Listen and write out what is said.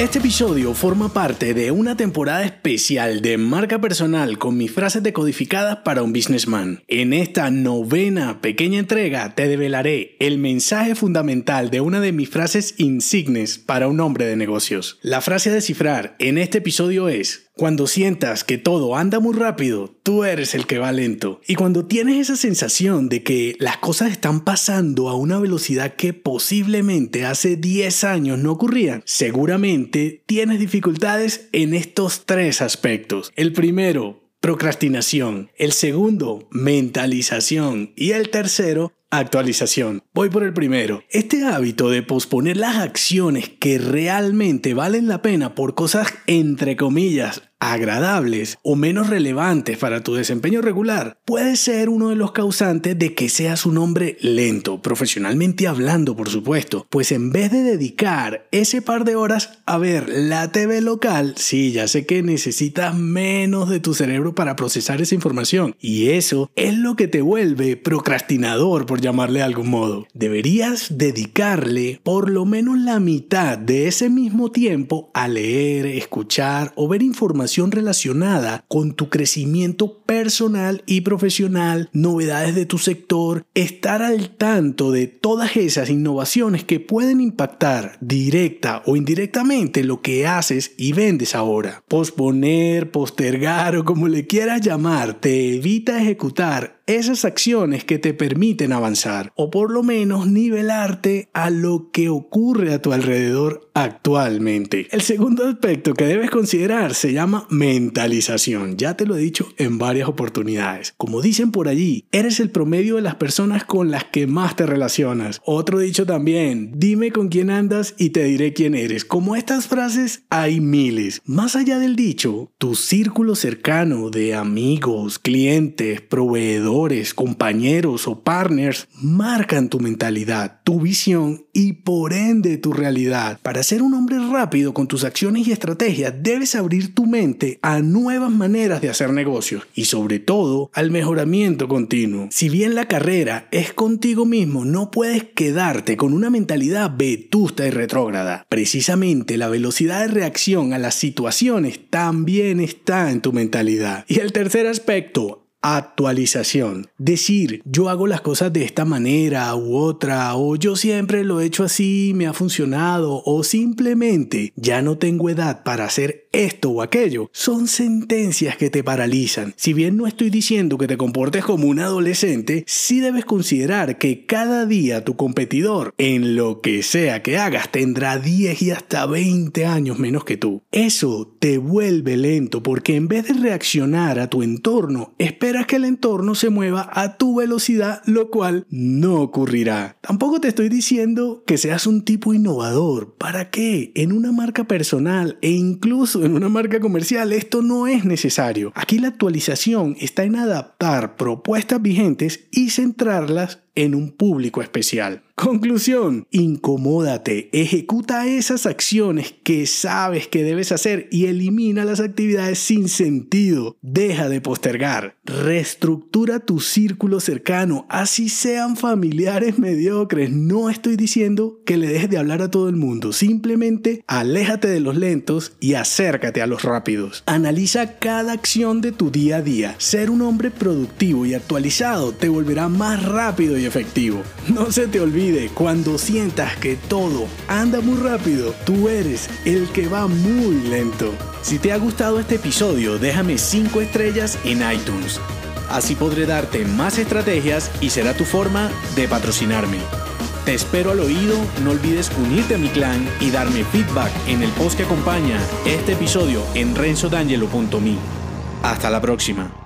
Este episodio forma parte de una temporada especial de marca personal con mis frases decodificadas para un businessman. En esta novena pequeña entrega te develaré el mensaje fundamental de una de mis frases insignes para un hombre de negocios. La frase a descifrar en este episodio es cuando sientas que todo anda muy rápido, tú eres el que va lento. Y cuando tienes esa sensación de que las cosas están pasando a una velocidad que posiblemente hace 10 años no ocurrían, seguramente tienes dificultades en estos tres aspectos. El primero, procrastinación. El segundo, mentalización. Y el tercero, Actualización. Voy por el primero. Este hábito de posponer las acciones que realmente valen la pena por cosas entre comillas agradables o menos relevantes para tu desempeño regular puede ser uno de los causantes de que seas un hombre lento, profesionalmente hablando por supuesto, pues en vez de dedicar ese par de horas a ver la TV local, sí, ya sé que necesitas menos de tu cerebro para procesar esa información y eso es lo que te vuelve procrastinador por llamarle de algún modo. Deberías dedicarle por lo menos la mitad de ese mismo tiempo a leer, escuchar o ver información relacionada con tu crecimiento personal y profesional, novedades de tu sector, estar al tanto de todas esas innovaciones que pueden impactar directa o indirectamente lo que haces y vendes ahora. Posponer, postergar o como le quieras llamar, te evita ejecutar esas acciones que te permiten avanzar o por lo menos nivelarte a lo que ocurre a tu alrededor actualmente. El segundo aspecto que debes considerar se llama mentalización. Ya te lo he dicho en varias oportunidades. Como dicen por allí, eres el promedio de las personas con las que más te relacionas. Otro dicho también, dime con quién andas y te diré quién eres. Como estas frases hay miles. Más allá del dicho, tu círculo cercano de amigos, clientes, proveedores, compañeros o partners marcan tu mentalidad, tu visión y por ende tu realidad. Para ser un hombre rápido con tus acciones y estrategias, debes abrir tu mente a nuevas maneras de hacer negocios y sobre todo al mejoramiento continuo. Si bien la carrera es contigo mismo, no puedes quedarte con una mentalidad vetusta y retrógrada. Precisamente la velocidad de reacción a las situaciones también está en tu mentalidad. Y el tercer aspecto, actualización. Decir, yo hago las cosas de esta manera u otra, o yo siempre lo he hecho así, me ha funcionado, o simplemente ya no tengo edad para hacer esto o aquello, son sentencias que te paralizan. Si bien no estoy diciendo que te comportes como un adolescente, sí debes considerar que cada día tu competidor, en lo que sea que hagas, tendrá 10 y hasta 20 años menos que tú. Eso te vuelve lento porque en vez de reaccionar a tu entorno, espera esperas que el entorno se mueva a tu velocidad, lo cual no ocurrirá. Tampoco te estoy diciendo que seas un tipo innovador. ¿Para qué? En una marca personal e incluso en una marca comercial esto no es necesario. Aquí la actualización está en adaptar propuestas vigentes y centrarlas en un público especial. Conclusión, incomódate, ejecuta esas acciones que sabes que debes hacer y elimina las actividades sin sentido. Deja de postergar, reestructura tu círculo cercano, así sean familiares mediocres. No estoy diciendo que le dejes de hablar a todo el mundo, simplemente aléjate de los lentos y acércate a los rápidos. Analiza cada acción de tu día a día. Ser un hombre productivo y actualizado te volverá más rápido efectivo. No se te olvide, cuando sientas que todo anda muy rápido, tú eres el que va muy lento. Si te ha gustado este episodio, déjame 5 estrellas en iTunes. Así podré darte más estrategias y será tu forma de patrocinarme. Te espero al oído, no olvides unirte a mi clan y darme feedback en el post que acompaña este episodio en renzodangelo.me. Hasta la próxima.